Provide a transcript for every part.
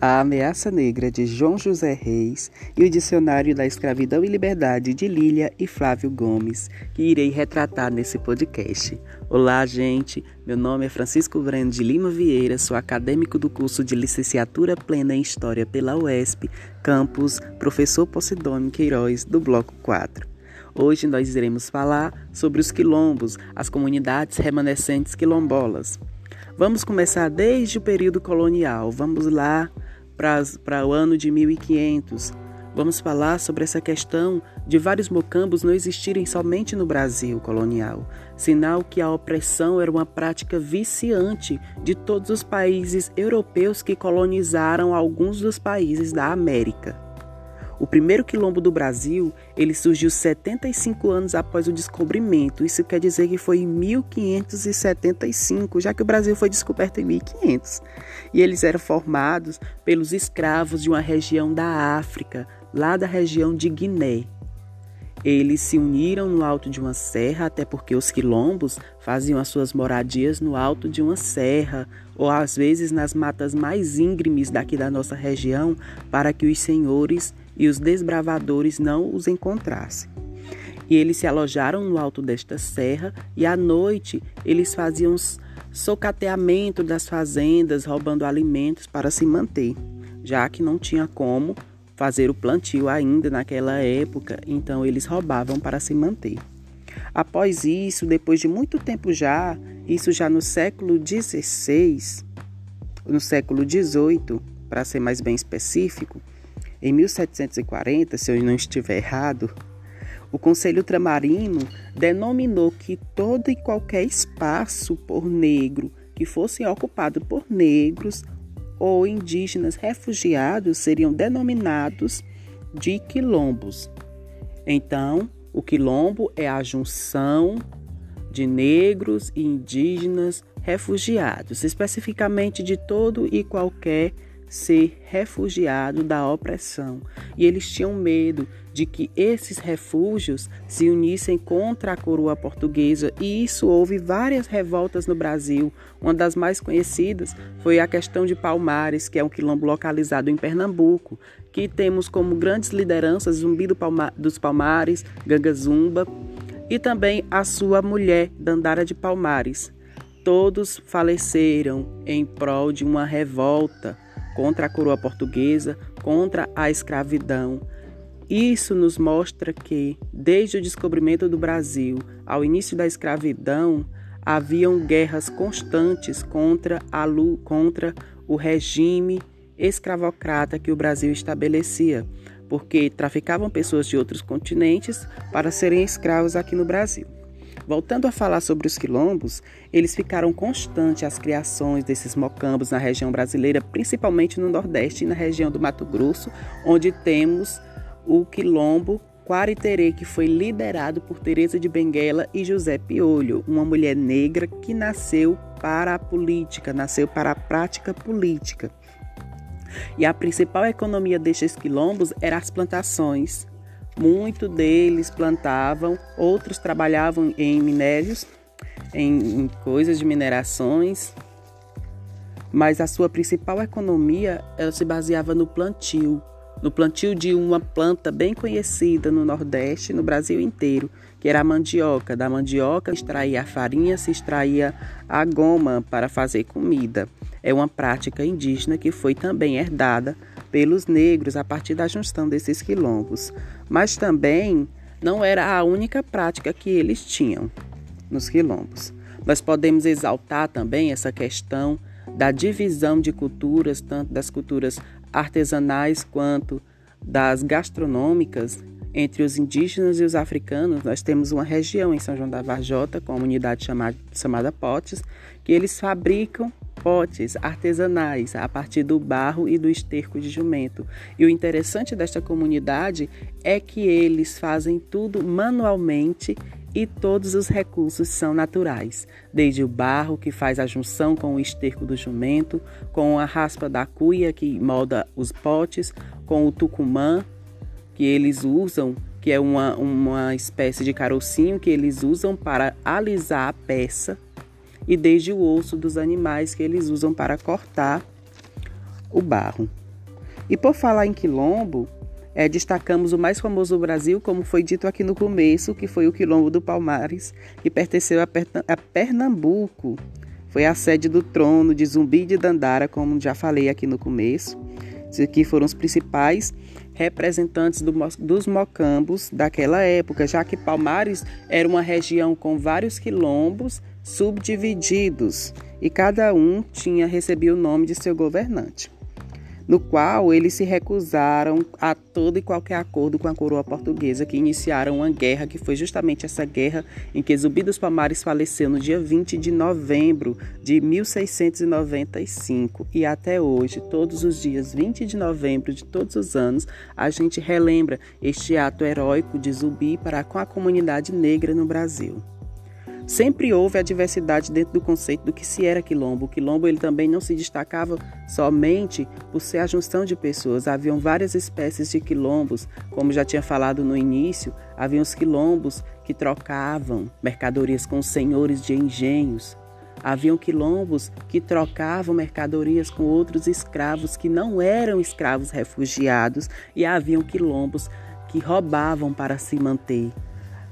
A Ameaça Negra de João José Reis e o Dicionário da Escravidão e Liberdade de Lília e Flávio Gomes, que irei retratar nesse podcast. Olá, gente. Meu nome é Francisco Breno de Lima Vieira, sou acadêmico do curso de Licenciatura Plena em História pela UESP, campus Professor Posidônio Queiroz, do Bloco 4. Hoje nós iremos falar sobre os quilombos, as comunidades remanescentes quilombolas. Vamos começar desde o período colonial. Vamos lá para o ano de 1500. Vamos falar sobre essa questão de vários mocambos não existirem somente no Brasil colonial, sinal que a opressão era uma prática viciante de todos os países europeus que colonizaram alguns dos países da América. O primeiro quilombo do Brasil, ele surgiu 75 anos após o descobrimento. Isso quer dizer que foi em 1575, já que o Brasil foi descoberto em 1500. E eles eram formados pelos escravos de uma região da África, lá da região de Guiné. Eles se uniram no alto de uma serra, até porque os quilombos faziam as suas moradias no alto de uma serra, ou às vezes nas matas mais íngremes daqui da nossa região, para que os senhores e os desbravadores não os encontrassem. E eles se alojaram no alto desta serra e à noite eles faziam socateamento das fazendas, roubando alimentos para se manter, já que não tinha como fazer o plantio ainda naquela época, então eles roubavam para se manter. Após isso, depois de muito tempo já, isso já no século XVI, no século XVIII, para ser mais bem específico, em 1740, se eu não estiver errado, o Conselho Ultramarino denominou que todo e qualquer espaço por negro que fosse ocupado por negros ou indígenas refugiados seriam denominados de quilombos. Então, o quilombo é a junção de negros e indígenas refugiados, especificamente de todo e qualquer ser refugiado da opressão. E eles tinham medo de que esses refúgios se unissem contra a coroa portuguesa, e isso houve várias revoltas no Brasil. Uma das mais conhecidas foi a questão de Palmares, que é um quilombo localizado em Pernambuco, que temos como grandes lideranças Zumbi do Palma dos Palmares, Ganga Zumba e também a sua mulher, Dandara de Palmares. Todos faleceram em prol de uma revolta contra a coroa portuguesa, contra a escravidão. Isso nos mostra que, desde o descobrimento do Brasil ao início da escravidão, haviam guerras constantes contra, a, contra o regime escravocrata que o Brasil estabelecia, porque traficavam pessoas de outros continentes para serem escravos aqui no Brasil. Voltando a falar sobre os quilombos, eles ficaram constantes as criações desses mocambos na região brasileira, principalmente no Nordeste e na região do Mato Grosso, onde temos o quilombo Quariterê, que foi liderado por Teresa de Benguela e José Piolho, uma mulher negra que nasceu para a política, nasceu para a prática política. E a principal economia destes quilombos era as plantações, Muitos deles plantavam, outros trabalhavam em minérios, em, em coisas de minerações, mas a sua principal economia ela se baseava no plantio, no plantio de uma planta bem conhecida no Nordeste, no Brasil inteiro, que era a mandioca. Da mandioca extraía a farinha, se extraía a goma para fazer comida. É uma prática indígena que foi também herdada pelos negros a partir da junção desses quilombos. Mas também não era a única prática que eles tinham nos quilombos. Nós podemos exaltar também essa questão da divisão de culturas, tanto das culturas artesanais quanto das gastronômicas, entre os indígenas e os africanos, nós temos uma região em São João da Varjota, com uma unidade chamada, chamada Potes, que eles fabricam potes artesanais a partir do barro e do esterco de jumento. E o interessante desta comunidade é que eles fazem tudo manualmente e todos os recursos são naturais, desde o barro que faz a junção com o esterco do jumento, com a raspa da cuia que molda os potes, com o tucumã que eles usam, que é uma, uma espécie de carocinho que eles usam para alisar a peça e desde o osso dos animais que eles usam para cortar o barro. E por falar em quilombo, é, destacamos o mais famoso do Brasil, como foi dito aqui no começo, que foi o Quilombo do Palmares, que pertenceu a Pernambuco. Foi a sede do trono de Zumbi de Dandara, como já falei aqui no começo. Aqui foram os principais representantes do, dos mocambos daquela época, já que Palmares era uma região com vários quilombos subdivididos e cada um tinha recebido o nome de seu governante no qual eles se recusaram a todo e qualquer acordo com a coroa portuguesa, que iniciaram uma guerra, que foi justamente essa guerra em que Zumbi dos Palmares faleceu no dia 20 de novembro de 1695. E até hoje, todos os dias 20 de novembro de todos os anos, a gente relembra este ato heróico de Zumbi para com a comunidade negra no Brasil. Sempre houve a diversidade dentro do conceito do que se era quilombo. O quilombo ele também não se destacava somente por ser a junção de pessoas. Haviam várias espécies de quilombos, como já tinha falado no início, haviam os quilombos que trocavam mercadorias com os senhores de engenhos. Haviam quilombos que trocavam mercadorias com outros escravos que não eram escravos refugiados e haviam quilombos que roubavam para se manter.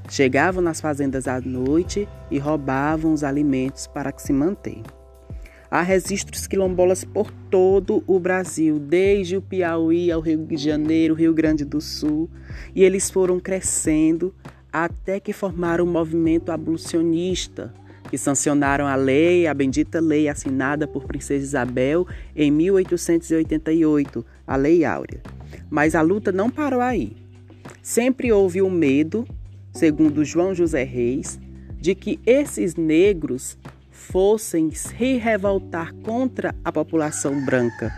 Chegavam nas fazendas à noite e roubavam os alimentos para que se manter. Há registros quilombolas por todo o Brasil, desde o Piauí ao Rio de Janeiro, Rio Grande do Sul, e eles foram crescendo até que formaram o movimento abolicionista, que sancionaram a lei, a bendita lei assinada por Princesa Isabel em 1888, a Lei Áurea. Mas a luta não parou aí. Sempre houve o medo segundo João José Reis, de que esses negros fossem se revoltar contra a população branca,